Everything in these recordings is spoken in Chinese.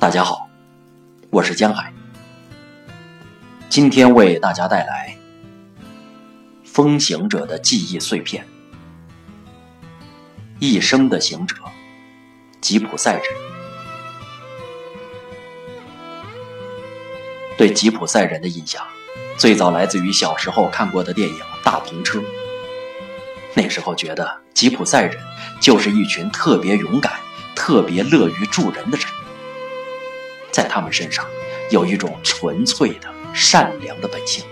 大家好，我是江海，今天为大家带来《风行者的记忆碎片》。一生的行者，吉普赛人。对吉普赛人的印象，最早来自于小时候看过的电影《大篷车》。那时候觉得吉普赛人就是一群特别勇敢、特别乐于助人的人。在他们身上有一种纯粹的善良的本性。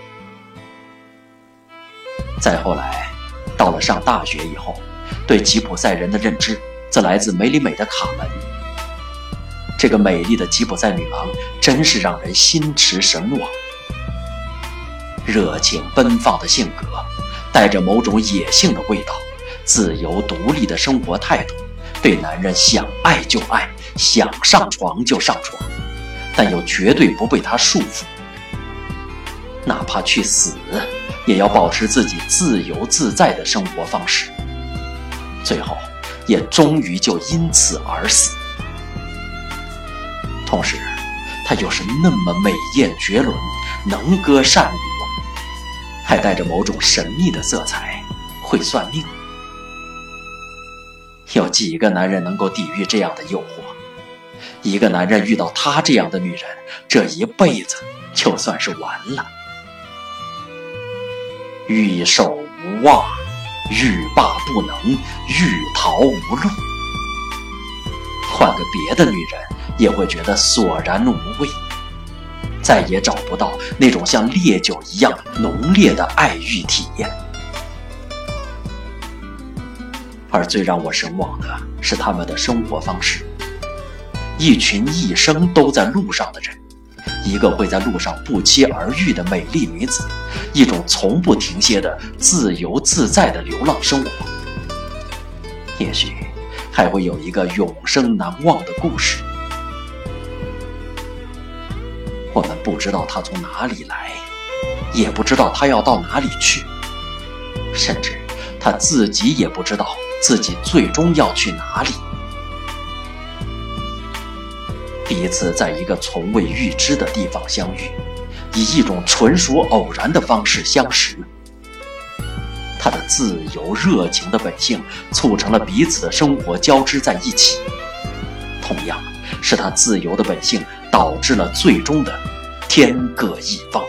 再后来，到了上大学以后，对吉普赛人的认知则来自梅里美的《卡门》。这个美丽的吉普赛女郎真是让人心驰神往，热情奔放的性格，带着某种野性的味道，自由独立的生活态度，对男人想爱就爱，想上床就上床。但又绝对不被他束缚，哪怕去死，也要保持自己自由自在的生活方式。最后，也终于就因此而死。同时，他又是那么美艳绝伦，能歌善舞，还带着某种神秘的色彩，会算命。有几个男人能够抵御这样的诱惑？一个男人遇到她这样的女人，这一辈子就算是完了。欲守无望，欲罢不能，欲逃无路。换个别的女人，也会觉得索然无味，再也找不到那种像烈酒一样浓烈的爱欲体验。而最让我神往的是他们的生活方式。一群一生都在路上的人，一个会在路上不期而遇的美丽女子，一种从不停歇的自由自在的流浪生活，也许还会有一个永生难忘的故事。我们不知道他从哪里来，也不知道他要到哪里去，甚至他自己也不知道自己最终要去哪里。彼此在一个从未预知的地方相遇，以一种纯属偶然的方式相识。他的自由热情的本性促成了彼此的生活交织在一起，同样是他自由的本性导致了最终的天各一方。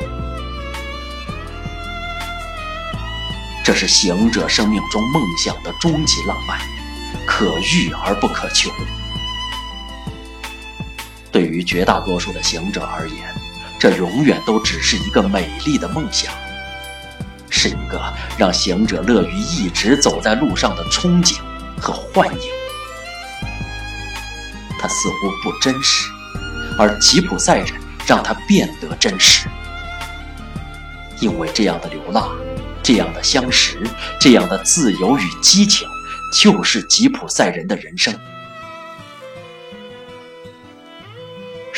这是行者生命中梦想的终极浪漫，可遇而不可求。对于绝大多数的行者而言，这永远都只是一个美丽的梦想，是一个让行者乐于一直走在路上的憧憬和幻影。它似乎不真实，而吉普赛人让它变得真实。因为这样的流浪，这样的相识，这样的自由与激情，就是吉普赛人的人生。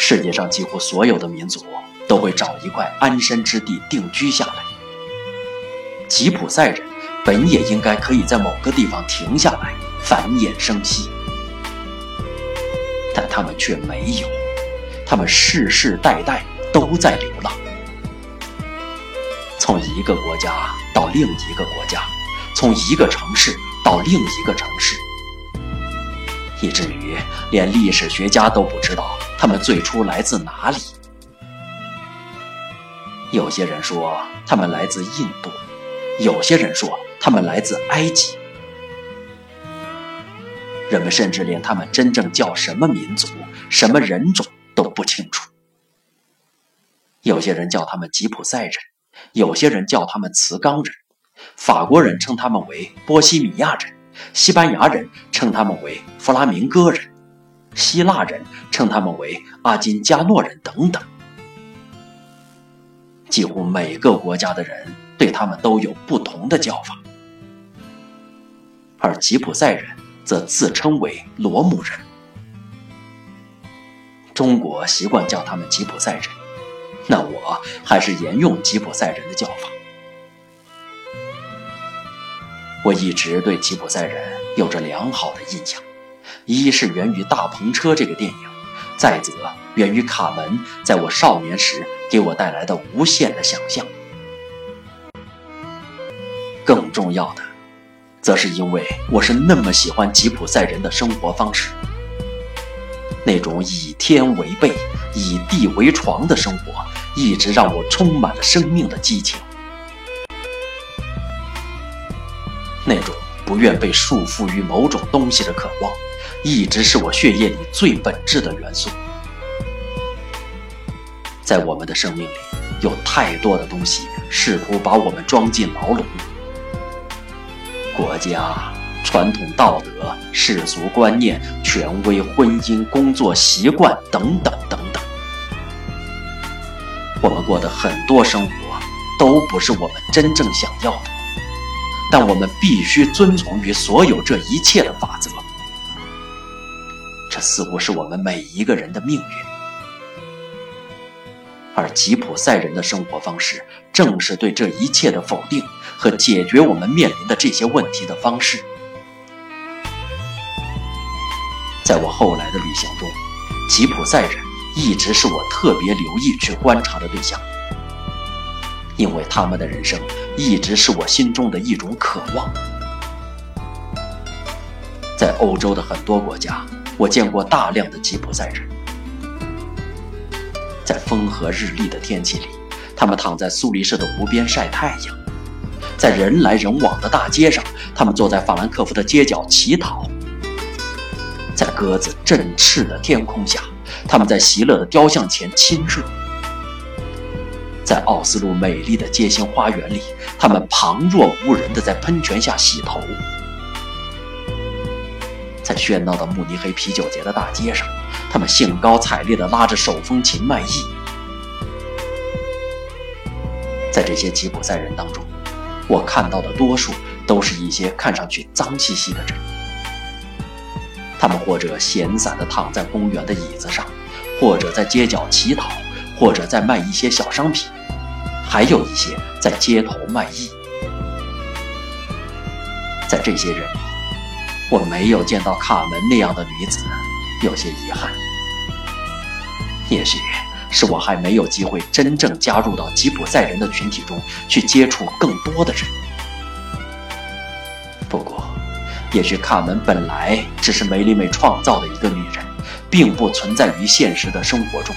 世界上几乎所有的民族都会找一块安身之地定居下来。吉普赛人本也应该可以在某个地方停下来繁衍生息，但他们却没有，他们世世代代都在流浪，从一个国家到另一个国家，从一个城市到另一个城市，以至于连历史学家都不知道。他们最初来自哪里？有些人说他们来自印度，有些人说他们来自埃及。人们甚至连他们真正叫什么民族、什么人种都不清楚。有些人叫他们吉普赛人，有些人叫他们茨冈人，法国人称他们为波西米亚人，西班牙人称他们为弗拉明戈人。希腊人称他们为阿金加诺人等等，几乎每个国家的人对他们都有不同的叫法，而吉普赛人则自称为罗姆人。中国习惯叫他们吉普赛人，那我还是沿用吉普赛人的叫法。我一直对吉普赛人有着良好的印象。一是源于《大篷车》这个电影，再则源于卡门在我少年时给我带来的无限的想象。更重要的，则是因为我是那么喜欢吉普赛人的生活方式，那种以天为被、以地为床的生活，一直让我充满了生命的激情。那种不愿被束缚于某种东西的渴望，一直是我血液里最本质的元素。在我们的生命里，有太多的东西试图把我们装进牢笼。国家、传统道德、世俗观念、权威、婚姻、工作习惯等等等等，我们过的很多生活都不是我们真正想要的，但我们必须遵从于所有这一切的法则。似乎是我们每一个人的命运，而吉普赛人的生活方式正是对这一切的否定。和解决我们面临的这些问题的方式，在我后来的旅行中，吉普赛人一直是我特别留意去观察的对象，因为他们的人生一直是我心中的一种渴望。在欧洲的很多国家，我见过大量的吉普赛人，在风和日丽的天气里，他们躺在苏黎世的湖边晒太阳。在人来人往的大街上，他们坐在法兰克福的街角乞讨；在鸽子振翅的天空下，他们在席勒的雕像前亲热；在奥斯陆美丽的街心花园里，他们旁若无人地在喷泉下洗头；在喧闹的慕尼黑啤酒节的大街上，他们兴高采烈地拉着手风琴卖艺。在这些吉普赛人当中，我看到的多数都是一些看上去脏兮兮的人，他们或者闲散地躺在公园的椅子上，或者在街角乞讨，或者在卖一些小商品，还有一些在街头卖艺。在这些人，我没有见到卡门那样的女子，有些遗憾。也许。是我还没有机会真正加入到吉普赛人的群体中去接触更多的人。不过，也许卡门本来只是梅丽美创造的一个女人，并不存在于现实的生活中。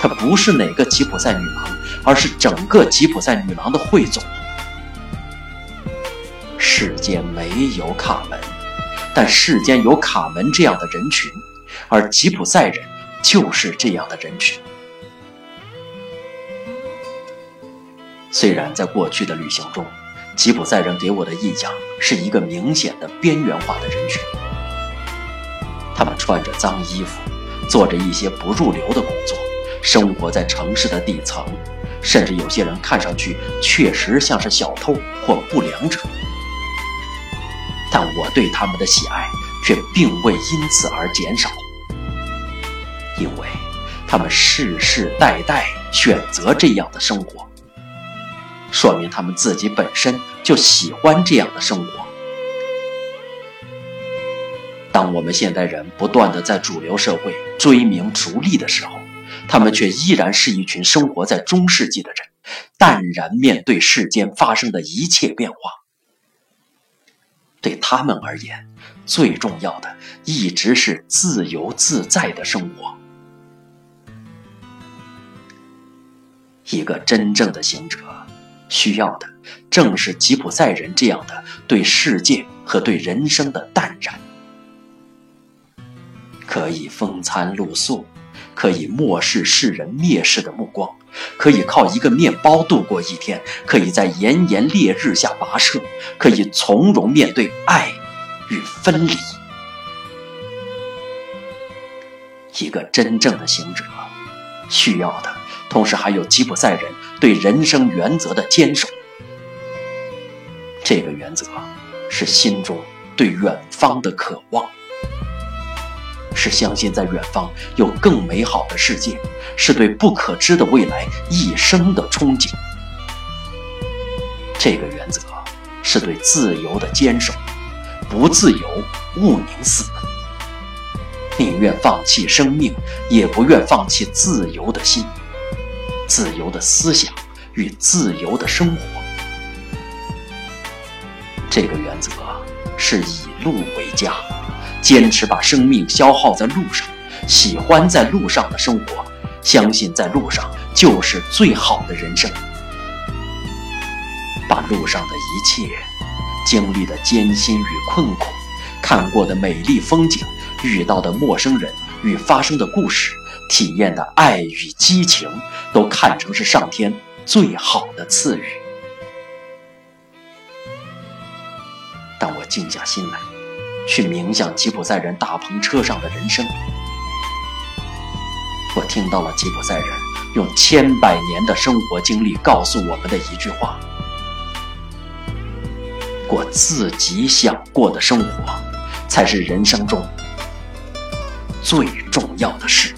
她不是哪个吉普赛女郎，而是整个吉普赛女郎的汇总。世间没有卡门，但世间有卡门这样的人群，而吉普赛人。就是这样的人群。虽然在过去的旅行中，吉普赛人给我的印象是一个明显的边缘化的人群，他们穿着脏衣服，做着一些不入流的工作，生活在城市的底层，甚至有些人看上去确实像是小偷或不良者。但我对他们的喜爱却并未因此而减少。因为他们世世代代选择这样的生活，说明他们自己本身就喜欢这样的生活。当我们现代人不断的在主流社会追名逐利的时候，他们却依然是一群生活在中世纪的人，淡然面对世间发生的一切变化。对他们而言，最重要的一直是自由自在的生活。一个真正的行者，需要的正是吉普赛人这样的对世界和对人生的淡然。可以风餐露宿，可以漠视世人蔑视的目光，可以靠一个面包度过一天，可以在炎炎烈日下跋涉，可以从容面对爱与分离。一个真正的行者，需要的。同时，还有吉普赛人对人生原则的坚守。这个原则是心中对远方的渴望，是相信在远方有更美好的世界，是对不可知的未来一生的憧憬。这个原则是对自由的坚守，不自由勿宁死。宁愿放弃生命，也不愿放弃自由的心、自由的思想与自由的生活。这个原则是以路为家，坚持把生命消耗在路上，喜欢在路上的生活，相信在路上就是最好的人生。把路上的一切经历的艰辛与困苦，看过的美丽风景，遇到的陌生人与发生的故事，体验的爱与激情，都看成是上天最好的赐予。当我静下心来，去冥想吉普赛人大篷车上的人生，我听到了吉普赛人用千百年的生活经历告诉我们的一句话。过自己想过的生活，才是人生中最重要的事。